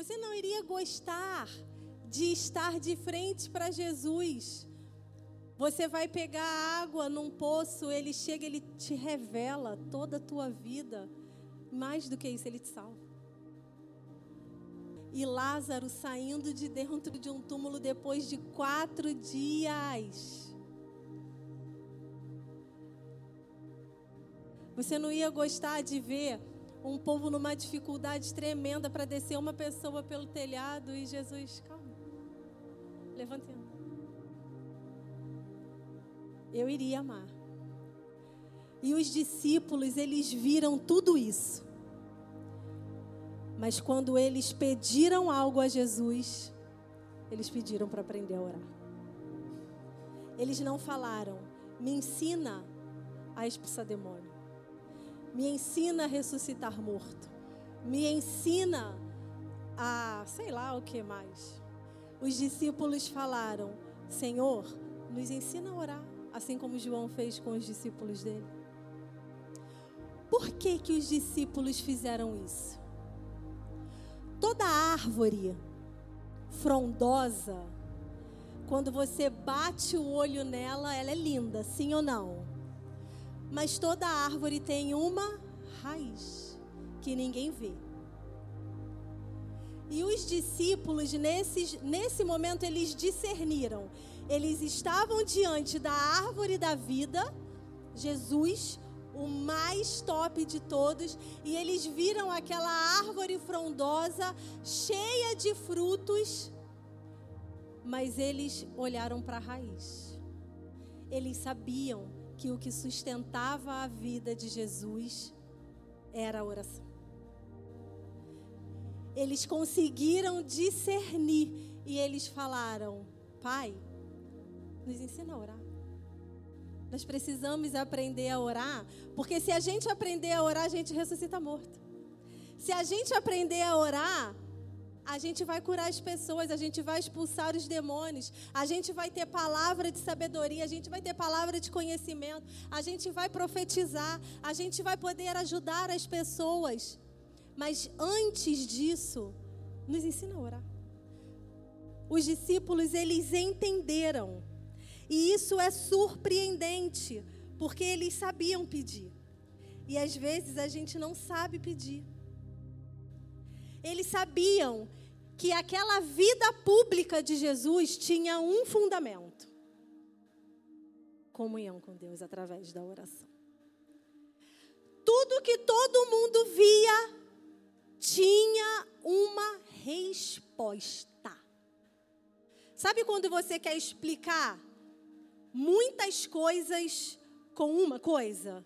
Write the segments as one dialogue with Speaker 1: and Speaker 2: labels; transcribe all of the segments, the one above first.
Speaker 1: Você não iria gostar de estar de frente para Jesus. Você vai pegar água num poço, ele chega, ele te revela toda a tua vida. Mais do que isso, ele te salva. E Lázaro saindo de dentro de um túmulo depois de quatro dias. Você não ia gostar de ver um povo numa dificuldade tremenda para descer uma pessoa pelo telhado e Jesus, calma, levante. Eu iria amar. E os discípulos, eles viram tudo isso. Mas quando eles pediram algo a Jesus, eles pediram para aprender a orar. Eles não falaram, me ensina a expulsar demônio. Me ensina a ressuscitar morto. Me ensina a, sei lá o que mais. Os discípulos falaram, Senhor, nos ensina a orar, assim como João fez com os discípulos dele. Por que que os discípulos fizeram isso? Toda árvore frondosa, quando você bate o olho nela, ela é linda, sim ou não? Mas toda árvore tem uma raiz que ninguém vê. E os discípulos, nesse, nesse momento, eles discerniram. Eles estavam diante da árvore da vida, Jesus, o mais top de todos, e eles viram aquela árvore frondosa, cheia de frutos, mas eles olharam para a raiz. Eles sabiam que o que sustentava a vida de Jesus era a oração. Eles conseguiram discernir e eles falaram: Pai, nos ensina a orar. Nós precisamos aprender a orar, porque se a gente aprender a orar, a gente ressuscita morto. Se a gente aprender a orar, a gente vai curar as pessoas, a gente vai expulsar os demônios, a gente vai ter palavra de sabedoria, a gente vai ter palavra de conhecimento, a gente vai profetizar, a gente vai poder ajudar as pessoas. Mas antes disso, nos ensina a orar. Os discípulos, eles entenderam e isso é surpreendente, porque eles sabiam pedir. E às vezes a gente não sabe pedir. Eles sabiam que aquela vida pública de Jesus tinha um fundamento: comunhão com Deus através da oração. Tudo que todo mundo via tinha uma resposta. Sabe quando você quer explicar muitas coisas com uma coisa.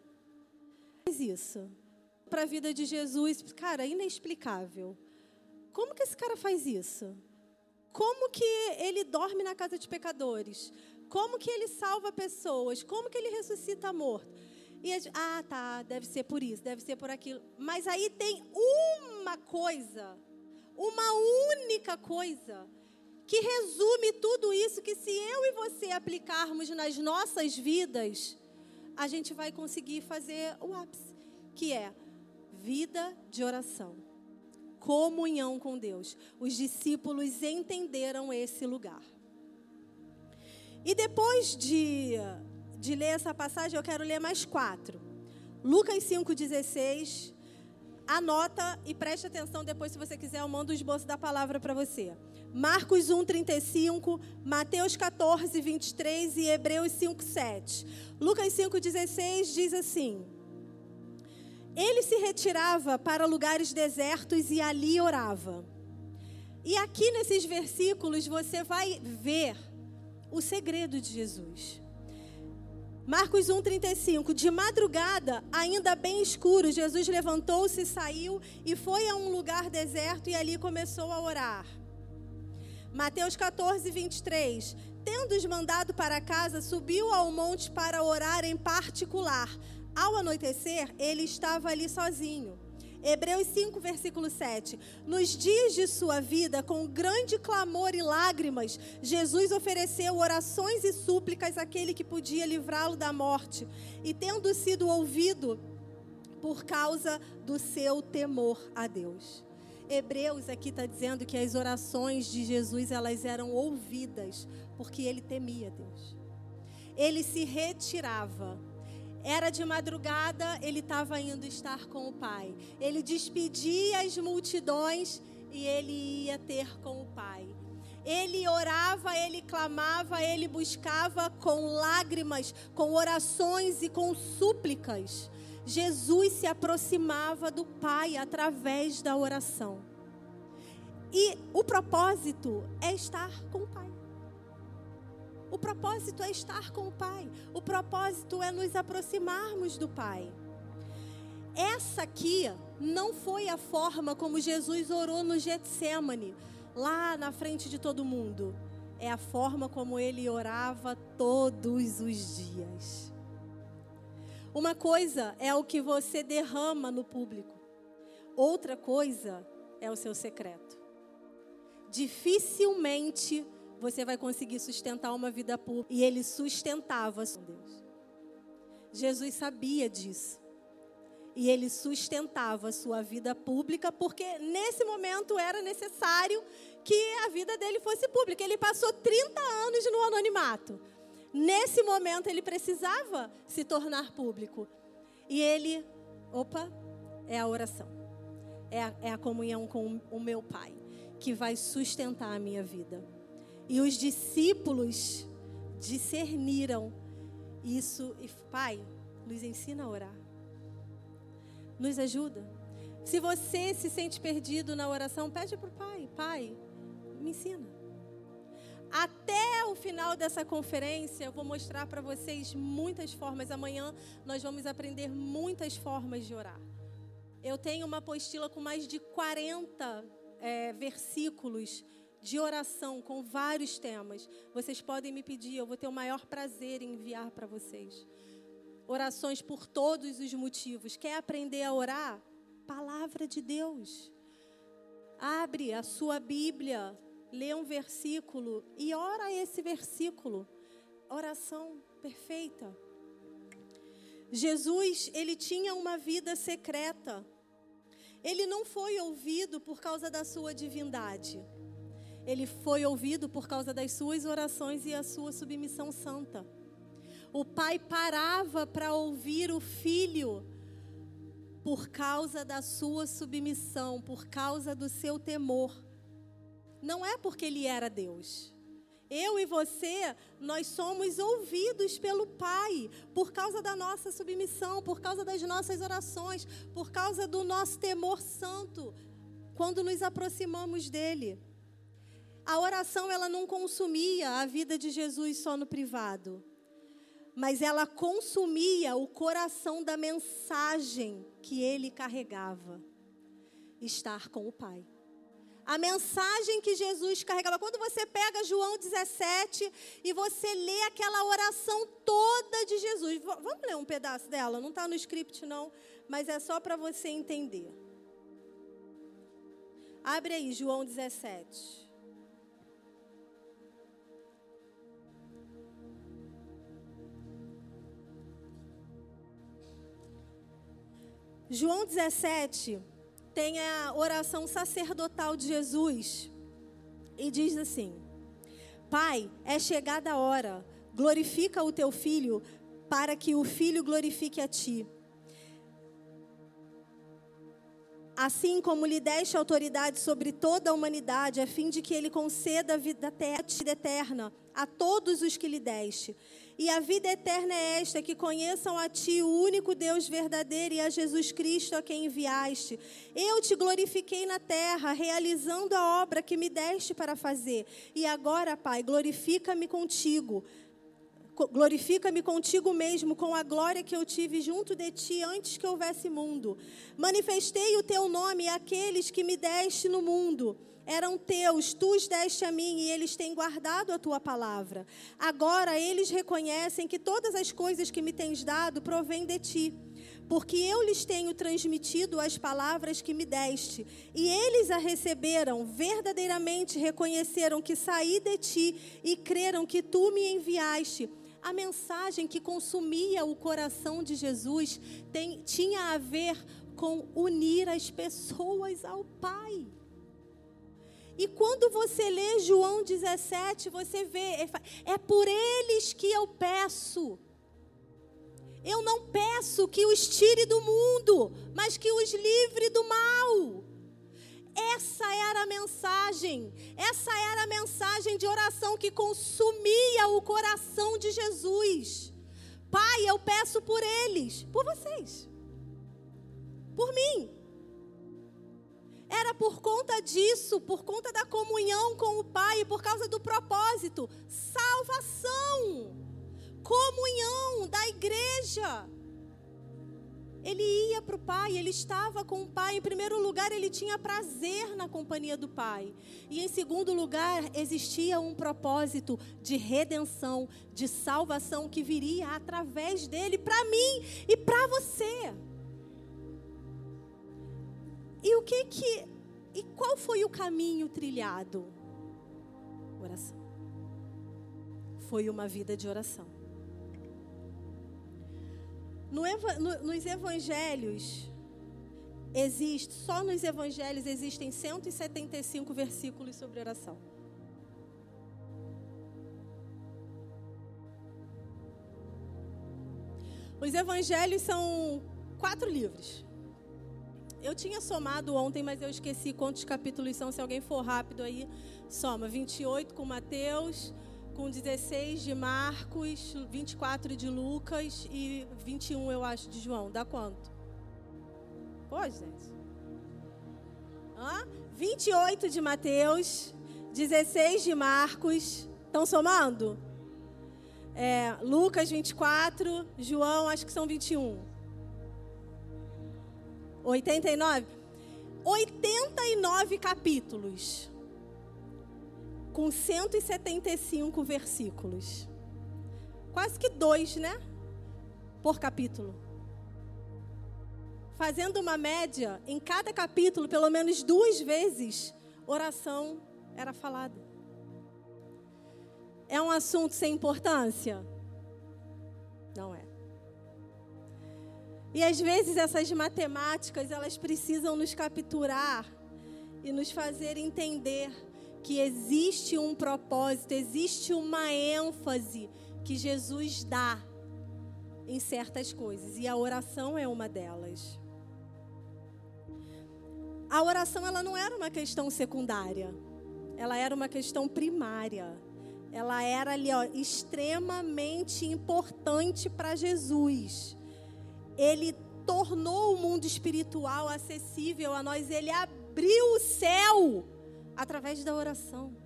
Speaker 1: Faz isso. Para a vida de Jesus, cara, inexplicável. Como que esse cara faz isso? Como que ele dorme na casa de pecadores? Como que ele salva pessoas? Como que ele ressuscita morto? E a gente, ah, tá, deve ser por isso, deve ser por aquilo. Mas aí tem uma coisa, uma única coisa que resume tudo isso que se eu e você aplicarmos nas nossas vidas, a gente vai conseguir fazer o ápice, que é vida de oração, comunhão com Deus. Os discípulos entenderam esse lugar. E depois de, de ler essa passagem, eu quero ler mais quatro. Lucas 5,16. Anota e preste atenção depois, se você quiser, eu mando o esboço da palavra para você. Marcos 1, 35, Mateus 14, 23 e Hebreus 5, 7. Lucas 5, 16 diz assim: Ele se retirava para lugares desertos e ali orava. E aqui nesses versículos você vai ver o segredo de Jesus. Marcos 1,35. De madrugada, ainda bem escuro, Jesus levantou-se, saiu e foi a um lugar deserto e ali começou a orar. Mateus 14, 23. Tendo-os mandado para casa, subiu ao monte para orar em particular. Ao anoitecer, ele estava ali sozinho. Hebreus 5, versículo 7. Nos dias de sua vida, com grande clamor e lágrimas, Jesus ofereceu orações e súplicas àquele que podia livrá-lo da morte. E tendo sido ouvido por causa do seu temor a Deus. Hebreus aqui está dizendo que as orações de Jesus elas eram ouvidas porque ele temia Deus. Ele se retirava. Era de madrugada, ele estava indo estar com o Pai. Ele despedia as multidões e ele ia ter com o Pai. Ele orava, ele clamava, ele buscava com lágrimas, com orações e com súplicas. Jesus se aproximava do Pai através da oração. E o propósito é estar com o Pai. O propósito é estar com o Pai. O propósito é nos aproximarmos do Pai. Essa aqui não foi a forma como Jesus orou no Getsemane, lá na frente de todo mundo. É a forma como ele orava todos os dias. Uma coisa é o que você derrama no público, outra coisa é o seu secreto. Dificilmente você vai conseguir sustentar uma vida pública. E ele sustentava com Deus. Jesus sabia disso. E ele sustentava a sua vida pública, porque nesse momento era necessário que a vida dele fosse pública. Ele passou 30 anos no anonimato. Nesse momento ele precisava se tornar público. E ele, opa, é a oração. É a, é a comunhão com o meu Pai que vai sustentar a minha vida. E os discípulos discerniram isso. E, Pai, nos ensina a orar. Nos ajuda. Se você se sente perdido na oração, pede para o Pai: Pai, me ensina. Até o final dessa conferência, eu vou mostrar para vocês muitas formas. Amanhã nós vamos aprender muitas formas de orar. Eu tenho uma apostila com mais de 40 é, versículos de oração com vários temas. Vocês podem me pedir, eu vou ter o maior prazer em enviar para vocês. Orações por todos os motivos. Quer aprender a orar? Palavra de Deus. Abre a sua Bíblia, lê um versículo e ora esse versículo. Oração perfeita. Jesus, ele tinha uma vida secreta. Ele não foi ouvido por causa da sua divindade. Ele foi ouvido por causa das suas orações e a sua submissão santa. O pai parava para ouvir o filho por causa da sua submissão, por causa do seu temor. Não é porque ele era Deus. Eu e você, nós somos ouvidos pelo Pai por causa da nossa submissão, por causa das nossas orações, por causa do nosso temor santo, quando nos aproximamos dele. A oração ela não consumia a vida de Jesus só no privado, mas ela consumia o coração da mensagem que ele carregava: estar com o Pai. A mensagem que Jesus carregava. Quando você pega João 17 e você lê aquela oração toda de Jesus. Vamos ler um pedaço dela? Não está no script, não, mas é só para você entender. Abre aí, João 17. João 17 tem a oração sacerdotal de Jesus e diz assim: Pai, é chegada a hora, glorifica o teu filho, para que o filho glorifique a ti. Assim como lhe deste autoridade sobre toda a humanidade, a fim de que ele conceda a vida eterna a todos os que lhe deste. E a vida eterna é esta: que conheçam a Ti, o único Deus verdadeiro, e a Jesus Cristo, a quem enviaste. Eu te glorifiquei na terra, realizando a obra que me deste para fazer. E agora, Pai, glorifica-me contigo. Glorifica-me contigo mesmo, com a glória que eu tive junto de ti antes que houvesse mundo. Manifestei o teu nome àqueles que me deste no mundo eram teus, tu os deste a mim e eles têm guardado a tua palavra. Agora eles reconhecem que todas as coisas que me tens dado provêm de ti, porque eu lhes tenho transmitido as palavras que me deste, e eles a receberam, verdadeiramente reconheceram que saí de ti e creram que tu me enviaste. A mensagem que consumia o coração de Jesus tem, tinha a ver com unir as pessoas ao Pai. E quando você lê João 17, você vê, é por eles que eu peço. Eu não peço que os tire do mundo, mas que os livre do mal. Essa era a mensagem, essa era a mensagem de oração que consumia o coração de Jesus. Pai, eu peço por eles, por vocês, por mim. Era por conta disso, por conta da comunhão com o Pai, por causa do propósito salvação, comunhão da igreja. Ele ia para o Pai, ele estava com o Pai. Em primeiro lugar, ele tinha prazer na companhia do Pai. E em segundo lugar, existia um propósito de redenção, de salvação que viria através dele para mim e para você. E o que que e qual foi o caminho trilhado? Oração. Foi uma vida de oração. No, no, nos evangelhos, existe, só nos evangelhos existem 175 versículos sobre oração. Os evangelhos são quatro livros. Eu tinha somado ontem, mas eu esqueci quantos capítulos são. Se alguém for rápido aí, soma 28 com Mateus, com 16 de Marcos, 24 de Lucas e 21, eu acho, de João. Dá quanto? Pô, gente. Hã? 28 de Mateus, 16 de Marcos. Estão somando? É, Lucas 24, João, acho que são 21. 89? 89 capítulos com 175 versículos. Quase que dois, né? Por capítulo. Fazendo uma média, em cada capítulo, pelo menos duas vezes, oração era falada. É um assunto sem importância? Não é. E às vezes essas matemáticas, elas precisam nos capturar e nos fazer entender que existe um propósito, existe uma ênfase que Jesus dá em certas coisas, e a oração é uma delas. A oração ela não era uma questão secundária, ela era uma questão primária. Ela era ali, ó, extremamente importante para Jesus. Ele tornou o mundo espiritual acessível a nós, ele abriu o céu através da oração.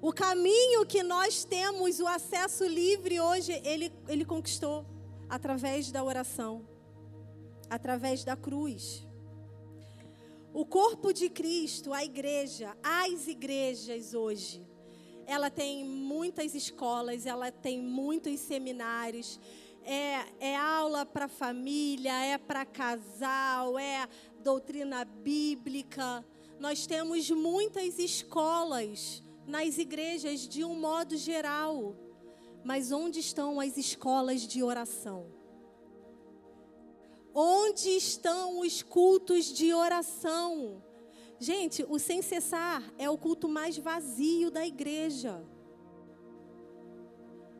Speaker 1: O caminho que nós temos, o acesso livre hoje, ele, ele conquistou através da oração, através da cruz. O corpo de Cristo, a igreja, as igrejas hoje, ela tem muitas escolas, ela tem muitos seminários, é, é aula para família, é para casal, é doutrina bíblica nós temos muitas escolas nas igrejas de um modo geral. Mas onde estão as escolas de oração? Onde estão os cultos de oração? Gente, o sem cessar é o culto mais vazio da igreja.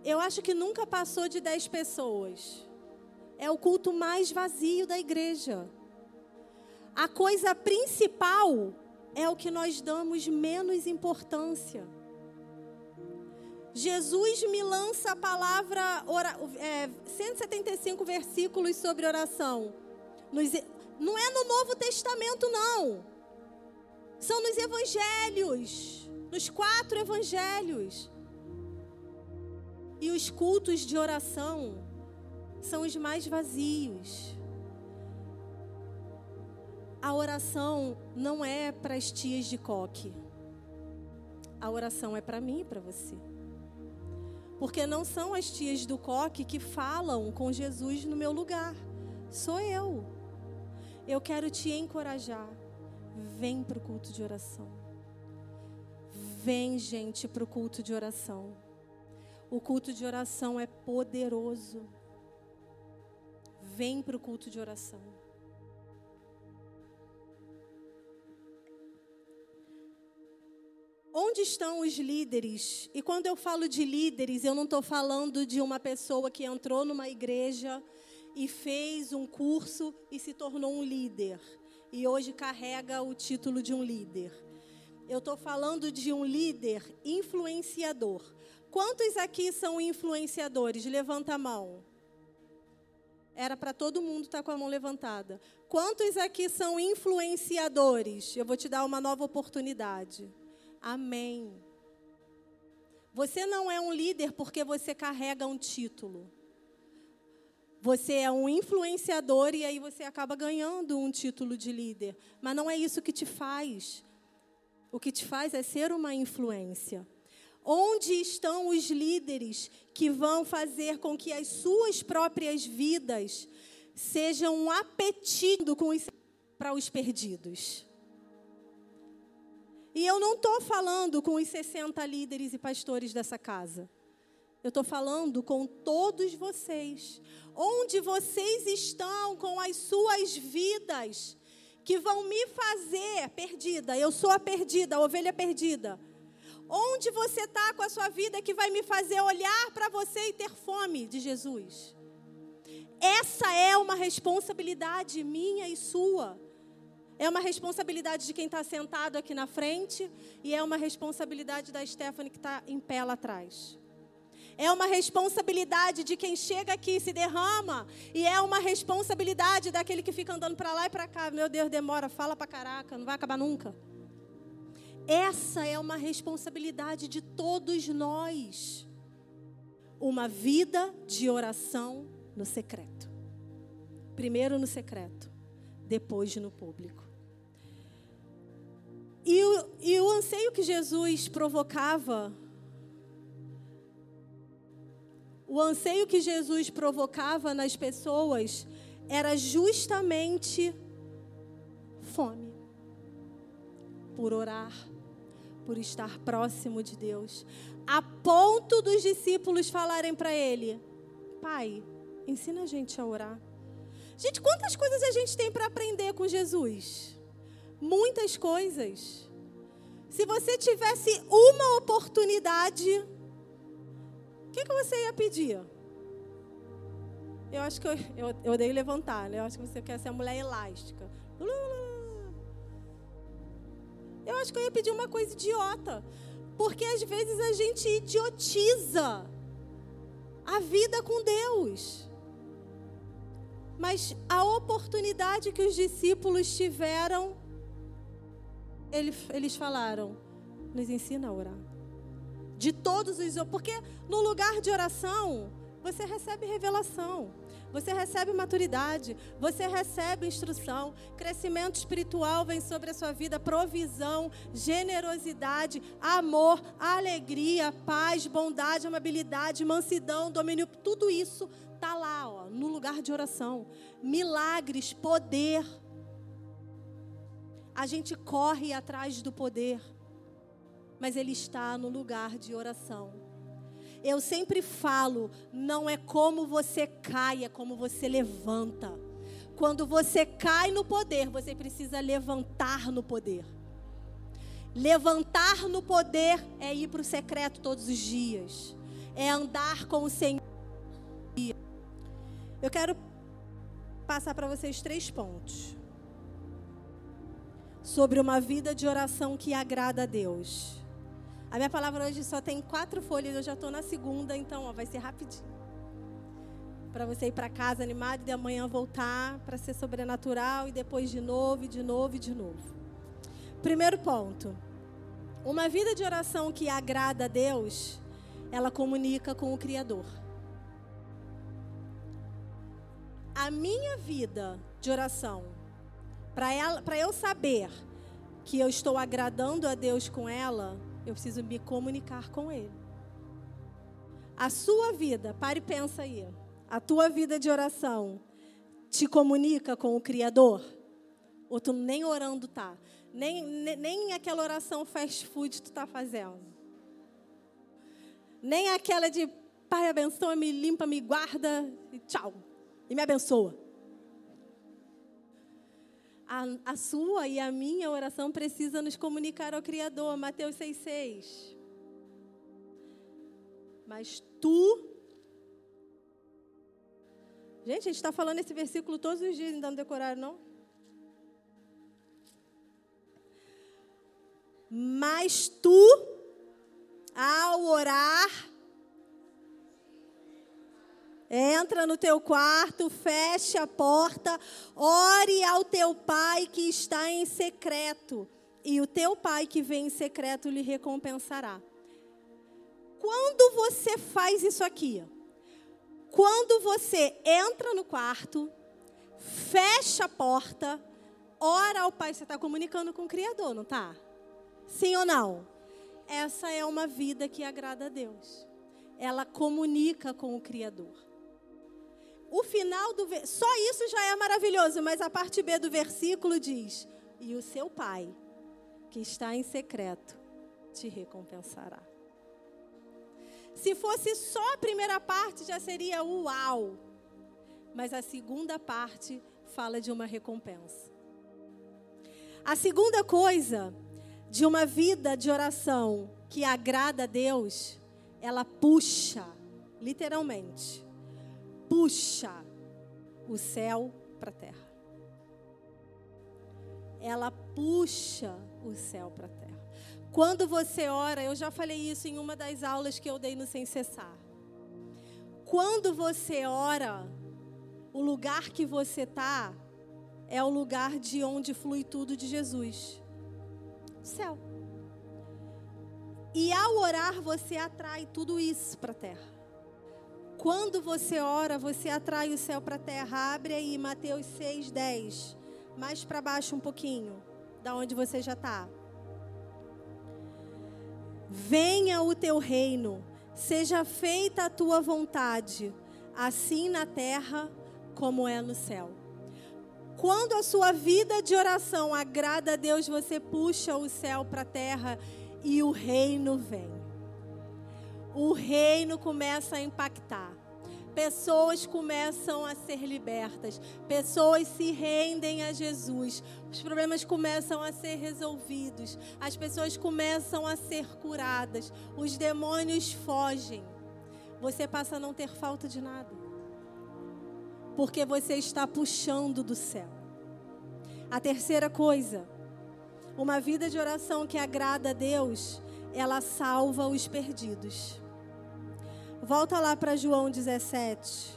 Speaker 1: Eu acho que nunca passou de 10 pessoas. É o culto mais vazio da igreja. A coisa principal é o que nós damos menos importância. Jesus me lança a palavra, é, 175 versículos sobre oração. Nos, não é no Novo Testamento, não. São nos evangelhos, nos quatro evangelhos. E os cultos de oração são os mais vazios. A oração não é para as tias de coque. A oração é para mim e para você. Porque não são as tias do coque que falam com Jesus no meu lugar. Sou eu. Eu quero te encorajar. Vem para o culto de oração. Vem, gente, para o culto de oração. O culto de oração é poderoso. Vem para o culto de oração. Onde estão os líderes? E quando eu falo de líderes, eu não estou falando de uma pessoa que entrou numa igreja e fez um curso e se tornou um líder. E hoje carrega o título de um líder. Eu estou falando de um líder influenciador Quantos aqui são influenciadores? Levanta a mão. Era para todo mundo estar tá com a mão levantada. Quantos aqui são influenciadores? Eu vou te dar uma nova oportunidade. Amém. Você não é um líder porque você carrega um título. Você é um influenciador e aí você acaba ganhando um título de líder. Mas não é isso que te faz. O que te faz é ser uma influência. Onde estão os líderes que vão fazer com que as suas próprias vidas sejam um apetite para os perdidos? E eu não estou falando com os 60 líderes e pastores dessa casa. Eu estou falando com todos vocês. Onde vocês estão com as suas vidas que vão me fazer perdida. Eu sou a perdida, a ovelha perdida. Onde você está com a sua vida que vai me fazer olhar para você e ter fome de Jesus? Essa é uma responsabilidade minha e sua. É uma responsabilidade de quem está sentado aqui na frente e é uma responsabilidade da Stephanie que está em pé lá atrás. É uma responsabilidade de quem chega aqui e se derrama. E é uma responsabilidade daquele que fica andando para lá e para cá. Meu Deus, demora, fala para caraca, não vai acabar nunca. Essa é uma responsabilidade de todos nós. Uma vida de oração no secreto. Primeiro no secreto, depois no público. E o, e o anseio que Jesus provocava, o anseio que Jesus provocava nas pessoas era justamente fome por orar, por estar próximo de Deus, a ponto dos discípulos falarem para ele: Pai, ensina a gente a orar. Gente, quantas coisas a gente tem para aprender com Jesus? muitas coisas. Se você tivesse uma oportunidade, o que, que você ia pedir? Eu acho que eu, eu, eu odeio levantar, né? Eu acho que você quer ser a mulher elástica. Eu acho que eu ia pedir uma coisa idiota. Porque às vezes a gente idiotiza a vida com Deus. Mas a oportunidade que os discípulos tiveram eles falaram: nos ensina a orar. De todos os. Porque no lugar de oração, você recebe revelação, você recebe maturidade, você recebe instrução, crescimento espiritual vem sobre a sua vida, provisão, generosidade, amor, alegria, paz, bondade, amabilidade, mansidão, domínio, tudo isso está lá, ó, no lugar de oração. Milagres, poder a gente corre atrás do poder, mas ele está no lugar de oração. Eu sempre falo, não é como você cai, é como você levanta. Quando você cai no poder, você precisa levantar no poder. Levantar no poder é ir para o secreto todos os dias, é andar com o Senhor. Eu quero passar para vocês três pontos sobre uma vida de oração que agrada a Deus. A minha palavra hoje só tem quatro folhas, eu já estou na segunda, então ó, vai ser rapidinho. Para você ir para casa animado e de amanhã voltar para ser sobrenatural e depois de novo, e de novo e de novo. Primeiro ponto. Uma vida de oração que agrada a Deus, ela comunica com o Criador. A minha vida de oração para eu saber que eu estou agradando a Deus com ela, eu preciso me comunicar com Ele. A sua vida, pare e pensa aí. A tua vida de oração te comunica com o Criador? Ou tu nem orando tá? Nem, nem, nem aquela oração fast food tu tá fazendo. Nem aquela de Pai abençoa, me limpa, me guarda e tchau. E me abençoa. A, a sua e a minha oração precisa nos comunicar ao Criador. Mateus 6,6. Mas tu. Gente, a gente está falando esse versículo todos os dias, ainda não decoraram, não? Mas tu, ao orar, Entra no teu quarto, feche a porta, ore ao teu pai que está em secreto, e o teu pai que vem em secreto lhe recompensará. Quando você faz isso aqui, quando você entra no quarto, fecha a porta, ora ao pai, você está comunicando com o Criador, não está? Sim ou não? Essa é uma vida que agrada a Deus. Ela comunica com o Criador o final do só isso já é maravilhoso, mas a parte B do versículo diz: "E o seu pai, que está em secreto, te recompensará". Se fosse só a primeira parte já seria uau. Mas a segunda parte fala de uma recompensa. A segunda coisa de uma vida de oração que agrada a Deus, ela puxa, literalmente, puxa o céu para a terra. Ela puxa o céu para a terra. Quando você ora, eu já falei isso em uma das aulas que eu dei no Sem Cessar. Quando você ora, o lugar que você está é o lugar de onde flui tudo de Jesus céu. E ao orar, você atrai tudo isso para a terra. Quando você ora, você atrai o céu para a terra. Abre aí Mateus 6, 10. Mais para baixo um pouquinho, da onde você já está. Venha o teu reino, seja feita a tua vontade, assim na terra como é no céu. Quando a sua vida de oração agrada a Deus, você puxa o céu para a terra e o reino vem o reino começa a impactar. Pessoas começam a ser libertas, pessoas se rendem a Jesus, os problemas começam a ser resolvidos, as pessoas começam a ser curadas, os demônios fogem. Você passa a não ter falta de nada, porque você está puxando do céu. A terceira coisa, uma vida de oração que agrada a Deus, ela salva os perdidos. Volta lá para João 17.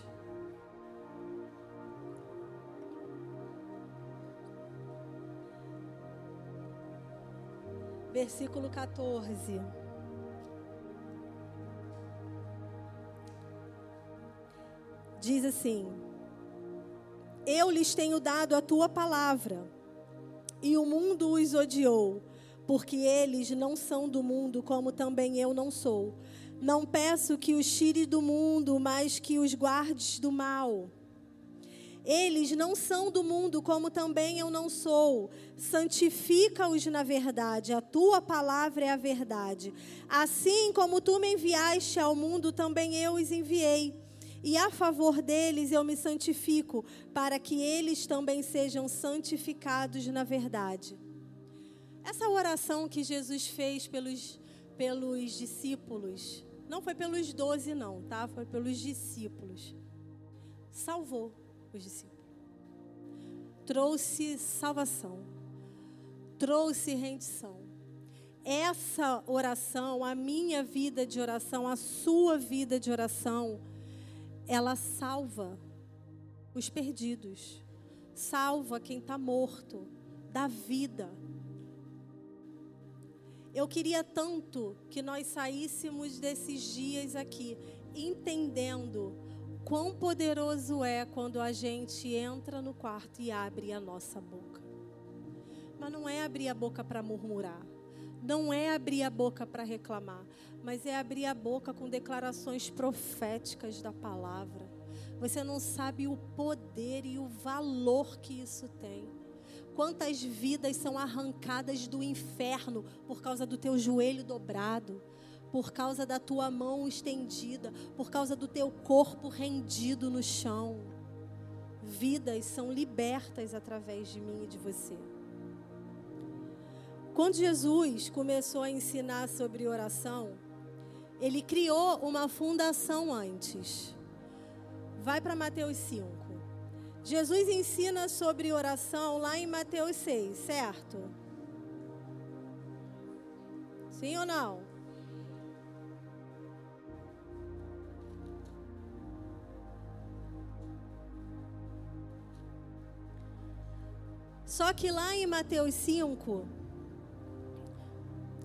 Speaker 1: Versículo 14. Diz assim: Eu lhes tenho dado a tua palavra, e o mundo os odiou, porque eles não são do mundo, como também eu não sou. Não peço que os tire do mundo, mas que os guardes do mal. Eles não são do mundo, como também eu não sou. Santifica-os na verdade, a tua palavra é a verdade. Assim como tu me enviaste ao mundo, também eu os enviei. E a favor deles eu me santifico, para que eles também sejam santificados na verdade. Essa oração que Jesus fez pelos, pelos discípulos, não foi pelos doze, não, tá? Foi pelos discípulos. Salvou os discípulos. Trouxe salvação. Trouxe rendição. Essa oração, a minha vida de oração, a sua vida de oração, ela salva os perdidos. Salva quem está morto, da vida eu queria tanto que nós saíssemos desses dias aqui entendendo quão poderoso é quando a gente entra no quarto e abre a nossa boca. Mas não é abrir a boca para murmurar, não é abrir a boca para reclamar, mas é abrir a boca com declarações proféticas da palavra. Você não sabe o poder e o valor que isso tem. Quantas vidas são arrancadas do inferno por causa do teu joelho dobrado, por causa da tua mão estendida, por causa do teu corpo rendido no chão. vidas são libertas através de mim e de você. Quando Jesus começou a ensinar sobre oração, ele criou uma fundação antes. Vai para Mateus 5. Jesus ensina sobre oração lá em Mateus 6, certo? Sim ou não? Só que lá em Mateus 5,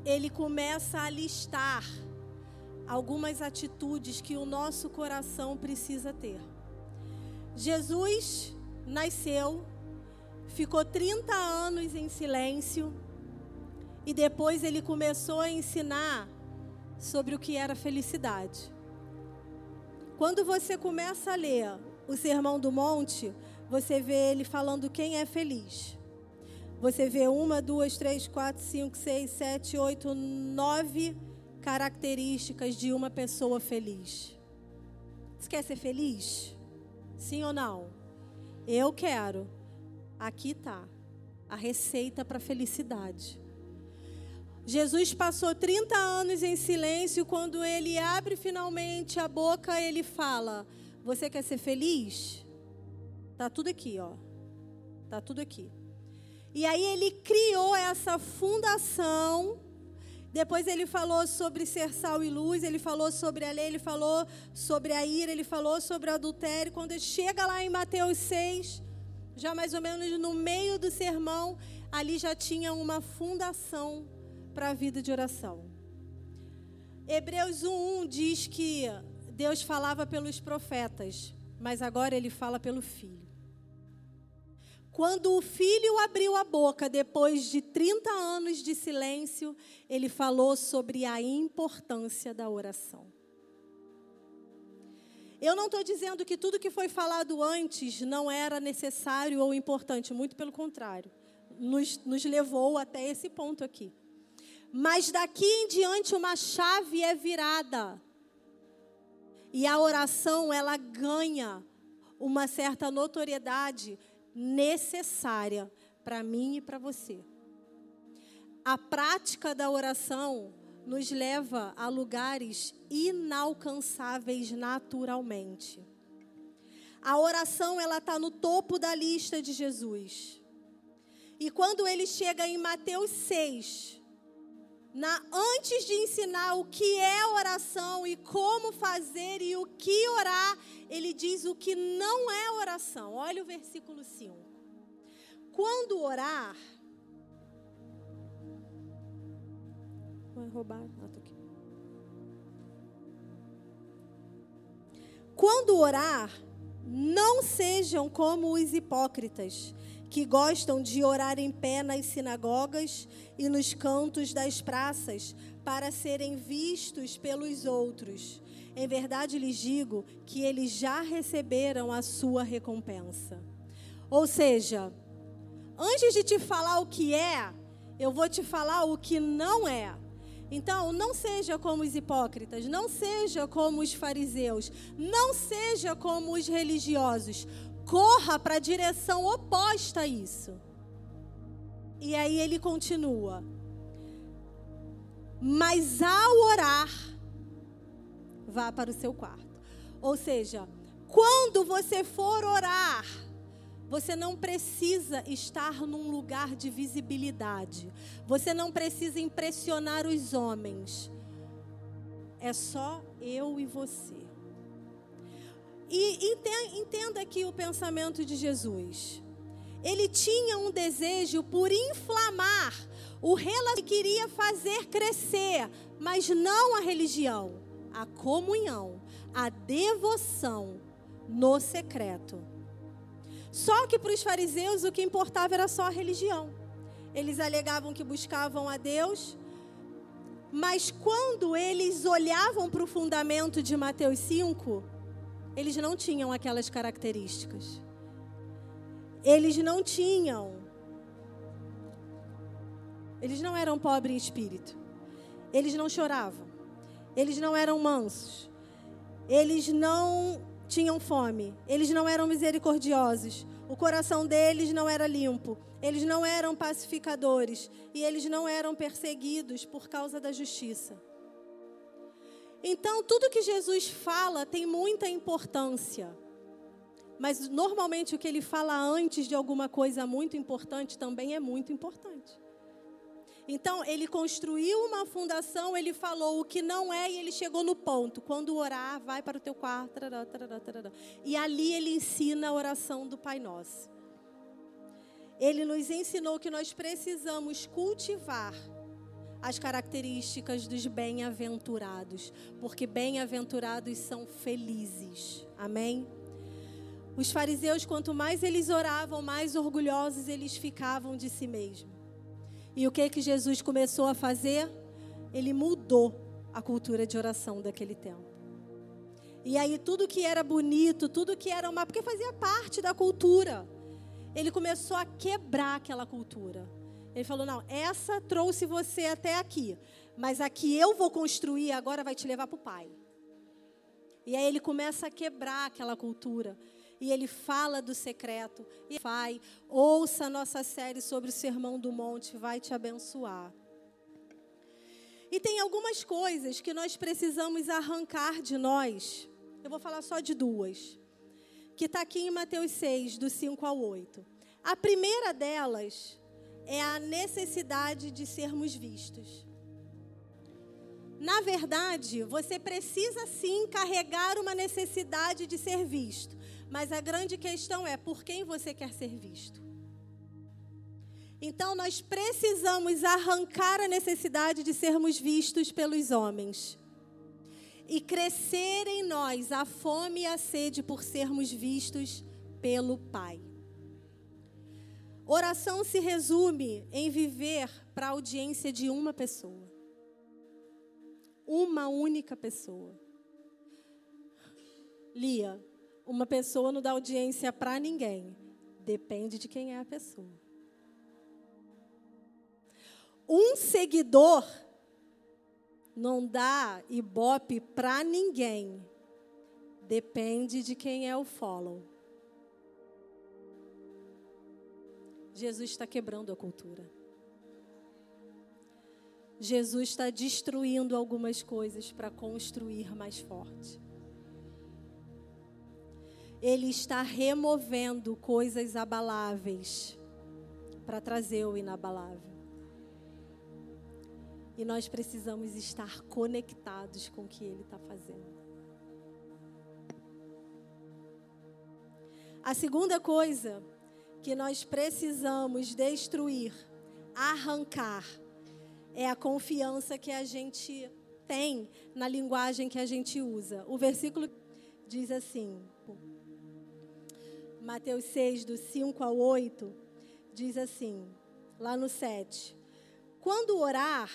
Speaker 1: ele começa a listar algumas atitudes que o nosso coração precisa ter. Jesus nasceu, ficou 30 anos em silêncio e depois ele começou a ensinar sobre o que era felicidade. Quando você começa a ler o Sermão do Monte, você vê ele falando quem é feliz. Você vê uma, duas, três, quatro, cinco, seis, sete, oito, nove características de uma pessoa feliz. Você quer ser feliz? Sim ou não? Eu quero. Aqui está a receita para felicidade. Jesus passou 30 anos em silêncio. Quando ele abre finalmente a boca, ele fala: Você quer ser feliz? Tá tudo aqui, ó. Tá tudo aqui. E aí ele criou essa fundação. Depois ele falou sobre ser sal e luz, ele falou sobre a lei, ele falou sobre a ira, ele falou sobre o adultério. Quando ele chega lá em Mateus 6, já mais ou menos no meio do sermão, ali já tinha uma fundação para a vida de oração. Hebreus 1:1 diz que Deus falava pelos profetas, mas agora ele fala pelo filho. Quando o filho abriu a boca, depois de 30 anos de silêncio, ele falou sobre a importância da oração. Eu não estou dizendo que tudo que foi falado antes não era necessário ou importante, muito pelo contrário, nos, nos levou até esse ponto aqui. Mas daqui em diante uma chave é virada. E a oração, ela ganha uma certa notoriedade necessária para mim e para você. A prática da oração nos leva a lugares inalcançáveis naturalmente. A oração ela está no topo da lista de Jesus. E quando ele chega em Mateus 6, na, antes de ensinar o que é oração e como fazer e o que orar, ele diz o que não é oração. Olha o versículo 5. Quando orar. Vai roubar. Ah, tô aqui. Quando orar, não sejam como os hipócritas que gostam de orar em pé nas sinagogas e nos cantos das praças para serem vistos pelos outros. Em verdade lhes digo que eles já receberam a sua recompensa. Ou seja, antes de te falar o que é, eu vou te falar o que não é. Então, não seja como os hipócritas, não seja como os fariseus, não seja como os religiosos, corra para a direção oposta a isso. E aí ele continua. Mas ao orar, vá para o seu quarto. Ou seja, quando você for orar, você não precisa estar num lugar de visibilidade. Você não precisa impressionar os homens. É só eu e você. E entenda aqui o pensamento de Jesus. Ele tinha um desejo por inflamar o relacionamento que queria fazer crescer, mas não a religião, a comunhão, a devoção no secreto. Só que para os fariseus o que importava era só a religião. Eles alegavam que buscavam a Deus, mas quando eles olhavam para o fundamento de Mateus 5, eles não tinham aquelas características. Eles não tinham. Eles não eram pobres em espírito. Eles não choravam. Eles não eram mansos. Eles não tinham fome, eles não eram misericordiosos, o coração deles não era limpo, eles não eram pacificadores e eles não eram perseguidos por causa da justiça. Então, tudo que Jesus fala tem muita importância. Mas normalmente o que ele fala antes de alguma coisa muito importante também é muito importante. Então, ele construiu uma fundação, ele falou o que não é e ele chegou no ponto. Quando orar, vai para o teu quarto. Tarará, tarará, tarará. E ali ele ensina a oração do Pai Nosso. Ele nos ensinou que nós precisamos cultivar as características dos bem-aventurados, porque bem-aventurados são felizes. Amém? Os fariseus, quanto mais eles oravam, mais orgulhosos eles ficavam de si mesmos. E o que que Jesus começou a fazer? Ele mudou a cultura de oração daquele tempo. E aí tudo que era bonito, tudo que era uma, porque fazia parte da cultura. Ele começou a quebrar aquela cultura. Ele falou: "Não, essa trouxe você até aqui, mas a que eu vou construir agora vai te levar para o Pai". E aí ele começa a quebrar aquela cultura e ele fala do secreto. E vai, ouça a nossa série sobre o Sermão do Monte, vai te abençoar. E tem algumas coisas que nós precisamos arrancar de nós. Eu vou falar só de duas. Que está aqui em Mateus 6, do 5 ao 8. A primeira delas é a necessidade de sermos vistos. Na verdade, você precisa sim carregar uma necessidade de ser visto. Mas a grande questão é por quem você quer ser visto. Então nós precisamos arrancar a necessidade de sermos vistos pelos homens e crescer em nós a fome e a sede por sermos vistos pelo Pai. Oração se resume em viver para a audiência de uma pessoa. Uma única pessoa. Lia, uma pessoa não dá audiência para ninguém. Depende de quem é a pessoa. Um seguidor não dá ibope para ninguém. Depende de quem é o follow. Jesus está quebrando a cultura. Jesus está destruindo algumas coisas para construir mais forte. Ele está removendo coisas abaláveis para trazer o inabalável. E nós precisamos estar conectados com o que Ele está fazendo. A segunda coisa que nós precisamos destruir, arrancar, é a confiança que a gente tem na linguagem que a gente usa. O versículo diz assim: Mateus 6, do 5 ao 8, diz assim, lá no 7. Quando orar,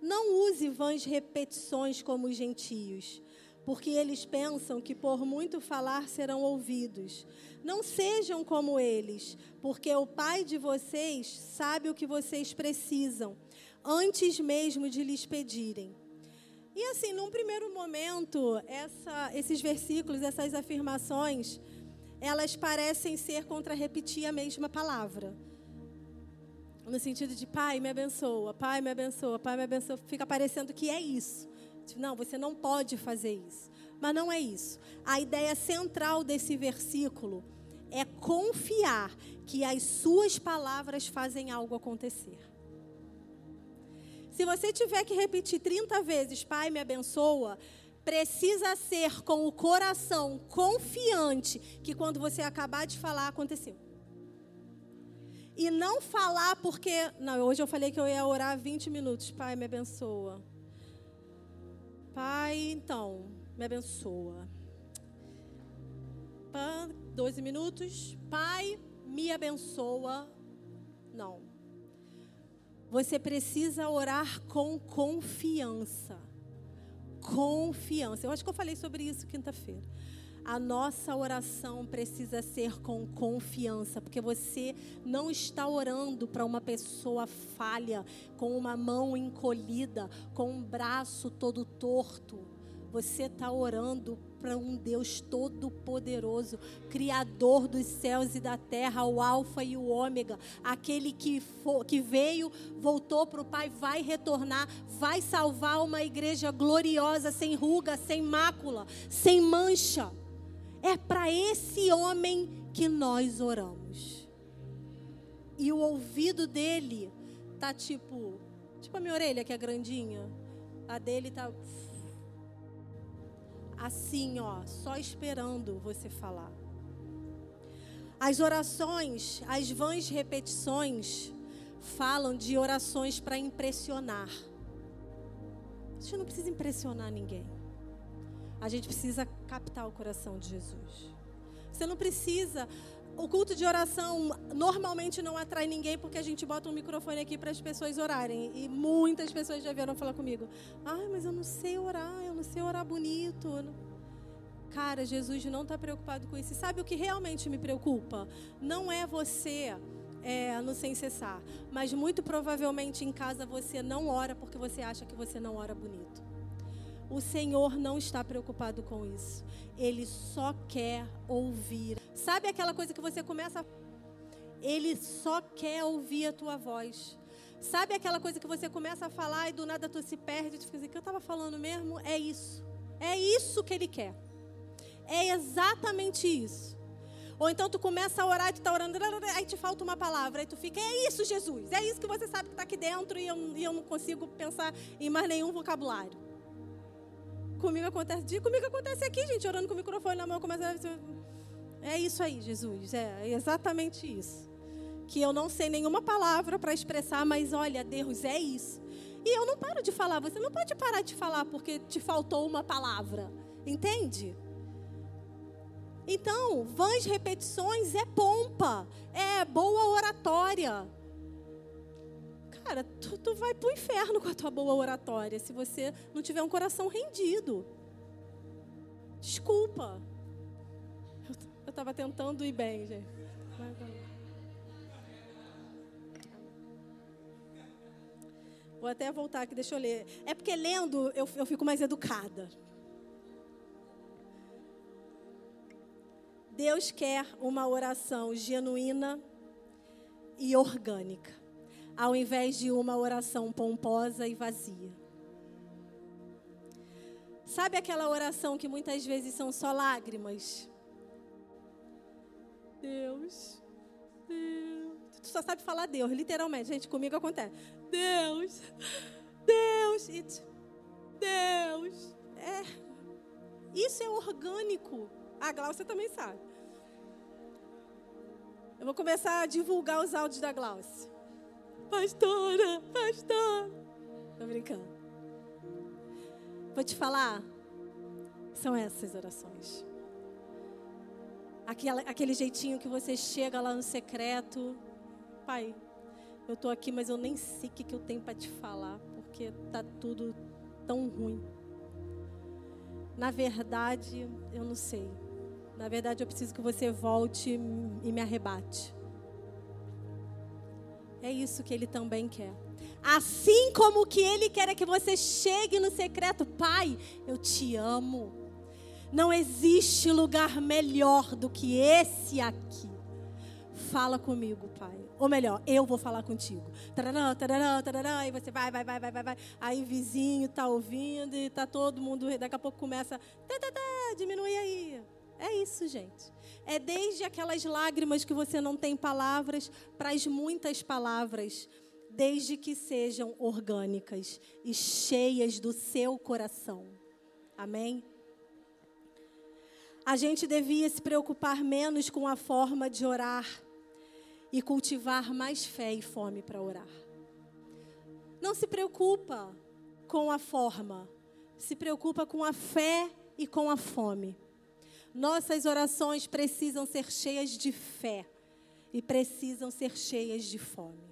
Speaker 1: não use vãs repetições como os gentios, porque eles pensam que por muito falar serão ouvidos. Não sejam como eles, porque o Pai de vocês sabe o que vocês precisam, antes mesmo de lhes pedirem. E assim, num primeiro momento, essa, esses versículos, essas afirmações, elas parecem ser contra repetir a mesma palavra. No sentido de pai, me abençoa, pai, me abençoa, pai, me abençoa. Fica parecendo que é isso. Não, você não pode fazer isso. Mas não é isso. A ideia central desse versículo é confiar que as suas palavras fazem algo acontecer. Se você tiver que repetir 30 vezes, Pai, me abençoa, precisa ser com o coração confiante que quando você acabar de falar, aconteceu. E não falar porque. Não, hoje eu falei que eu ia orar 20 minutos. Pai, me abençoa. Pai, então, me abençoa. Pá, 12 minutos. Pai, me abençoa. Não. Você precisa orar com confiança confiança. Eu acho que eu falei sobre isso quinta-feira. A nossa oração precisa ser com confiança, porque você não está orando para uma pessoa falha, com uma mão encolhida, com um braço todo torto. Você está orando para um Deus todo-poderoso, Criador dos céus e da terra, o Alfa e o Ômega, aquele que, for, que veio, voltou para o Pai, vai retornar, vai salvar uma igreja gloriosa, sem ruga, sem mácula, sem mancha. É para esse homem que nós oramos. E o ouvido dele tá tipo, tipo a minha orelha que é grandinha. A dele tá assim, ó, só esperando você falar. As orações, as vãs repetições, falam de orações para impressionar. A não precisa impressionar ninguém. A gente precisa captar o coração de Jesus. Você não precisa. O culto de oração normalmente não atrai ninguém porque a gente bota um microfone aqui para as pessoas orarem. E muitas pessoas já vieram falar comigo: ai, mas eu não sei orar, eu não sei orar bonito. Cara, Jesus não está preocupado com isso. E sabe o que realmente me preocupa? Não é você é, no sem cessar, mas muito provavelmente em casa você não ora porque você acha que você não ora bonito. O Senhor não está preocupado com isso. Ele só quer ouvir. Sabe aquela coisa que você começa a... Ele só quer ouvir a tua voz. Sabe aquela coisa que você começa a falar e do nada tu se perde, tu fica assim, que eu estava falando mesmo? É isso. É isso que ele quer. É exatamente isso. Ou então tu começa a orar e tu tá orando, aí te falta uma palavra, aí tu fica, é isso, Jesus, é isso que você sabe que está aqui dentro e eu, e eu não consigo pensar em mais nenhum vocabulário. Comigo acontece, comigo acontece aqui, gente, orando com o microfone na mão, começa a... É isso aí, Jesus, é exatamente isso. Que eu não sei nenhuma palavra para expressar, mas olha, Deus, é isso. E eu não paro de falar, você não pode parar de falar porque te faltou uma palavra, entende? Então, vãs repetições é pompa, é boa oratória. Cara, tu, tu vai pro inferno com a tua boa oratória se você não tiver um coração rendido. Desculpa. Eu estava tentando ir bem, gente. Vou até voltar aqui, deixa eu ler. É porque lendo eu, eu fico mais educada. Deus quer uma oração genuína e orgânica, ao invés de uma oração pomposa e vazia. Sabe aquela oração que muitas vezes são só lágrimas? Deus, Deus. Tu só sabe falar Deus, literalmente. Gente, comigo acontece. Deus, Deus, Deus. É. Isso é orgânico. A Glaucia também sabe. Eu vou começar a divulgar os áudios da Glaucia. Pastora, pastor. Tô brincando. Vou te falar. São essas orações. Aquela, aquele jeitinho que você chega lá no secreto. Pai, eu tô aqui, mas eu nem sei o que, que eu tenho para te falar, porque tá tudo tão ruim. Na verdade, eu não sei. Na verdade, eu preciso que você volte e me arrebate. É isso que ele também quer. Assim como que ele quer é que você chegue no secreto, Pai, eu te amo. Não existe lugar melhor do que esse aqui. Fala comigo, Pai. Ou melhor, eu vou falar contigo. Tarará, tarará, tarará, e você vai, vai, vai, vai, vai, vai. Aí vizinho tá ouvindo e tá todo mundo, daqui a pouco começa, tá, tá, tá, diminui aí. É isso, gente. É desde aquelas lágrimas que você não tem palavras para as muitas palavras, desde que sejam orgânicas e cheias do seu coração. Amém? A gente devia se preocupar menos com a forma de orar e cultivar mais fé e fome para orar. Não se preocupa com a forma, se preocupa com a fé e com a fome. Nossas orações precisam ser cheias de fé e precisam ser cheias de fome.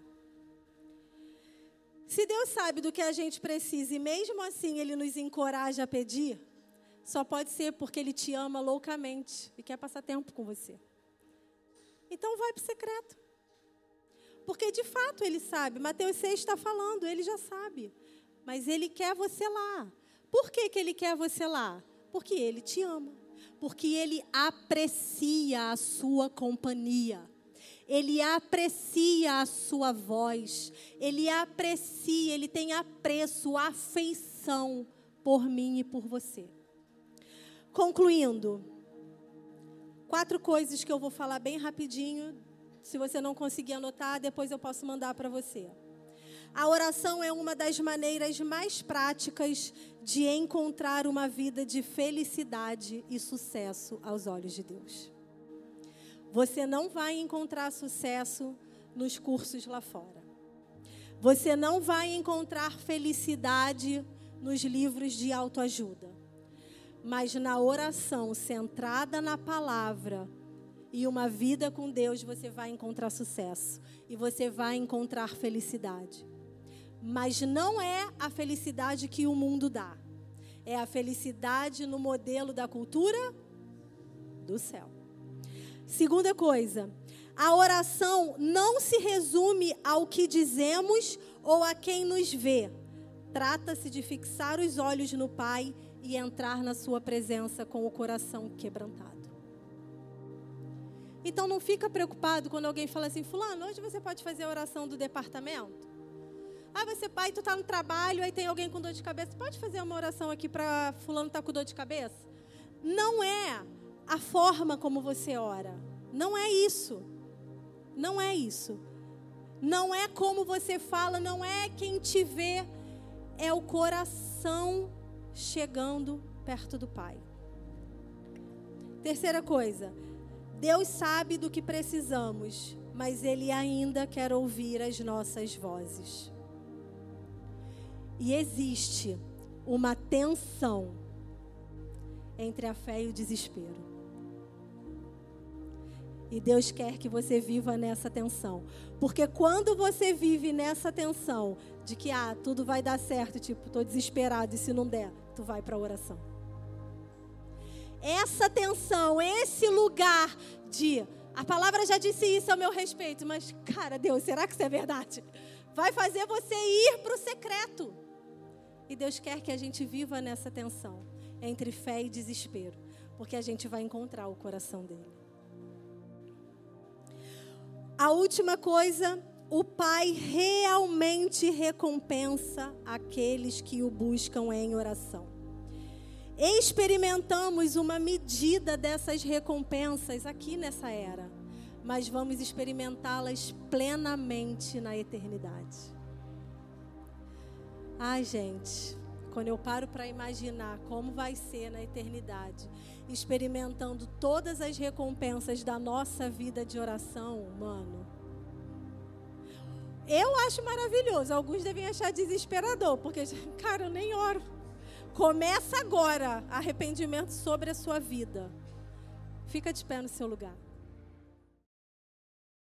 Speaker 1: Se Deus sabe do que a gente precisa e mesmo assim Ele nos encoraja a pedir, só pode ser porque Ele te ama loucamente e quer passar tempo com você. Então vai para o secreto. Porque de fato Ele sabe. Mateus 6 está falando, Ele já sabe. Mas Ele quer você lá. Por que, que Ele quer você lá? Porque Ele te ama. Porque Ele aprecia a sua companhia. Ele aprecia a sua voz. Ele aprecia, ele tem apreço, afeição por mim e por você. Concluindo, quatro coisas que eu vou falar bem rapidinho. Se você não conseguir anotar, depois eu posso mandar para você. A oração é uma das maneiras mais práticas de encontrar uma vida de felicidade e sucesso aos olhos de Deus. Você não vai encontrar sucesso nos cursos lá fora. Você não vai encontrar felicidade nos livros de autoajuda. Mas na oração centrada na palavra e uma vida com Deus, você vai encontrar sucesso e você vai encontrar felicidade. Mas não é a felicidade que o mundo dá. É a felicidade no modelo da cultura do céu. Segunda coisa, a oração não se resume ao que dizemos ou a quem nos vê. Trata-se de fixar os olhos no Pai e entrar na sua presença com o coração quebrantado. Então não fica preocupado quando alguém fala assim, fulano, hoje você pode fazer a oração do departamento? Ah, você pai, tu está no trabalho, aí tem alguém com dor de cabeça. Pode fazer uma oração aqui para fulano tá com dor de cabeça? Não é a forma como você ora. Não é isso. Não é isso. Não é como você fala, não é quem te vê, é o coração chegando perto do Pai. Terceira coisa, Deus sabe do que precisamos, mas Ele ainda quer ouvir as nossas vozes. E existe uma tensão entre a fé e o desespero. E Deus quer que você viva nessa tensão. Porque quando você vive nessa tensão de que ah, tudo vai dar certo, tipo, estou desesperado e se não der, tu vai para a oração. Essa tensão, esse lugar de a palavra já disse isso a meu respeito, mas cara, Deus, será que isso é verdade? Vai fazer você ir para o secreto. E Deus quer que a gente viva nessa tensão entre fé e desespero, porque a gente vai encontrar o coração dele. A última coisa, o Pai realmente recompensa aqueles que o buscam em oração. Experimentamos uma medida dessas recompensas aqui nessa era, mas vamos experimentá-las plenamente na eternidade. Ai, gente, quando eu paro para imaginar como vai ser na eternidade, experimentando todas as recompensas da nossa vida de oração, mano. Eu acho maravilhoso. Alguns devem achar desesperador, porque, cara, eu nem oro. Começa agora arrependimento sobre a sua vida. Fica de pé no seu lugar.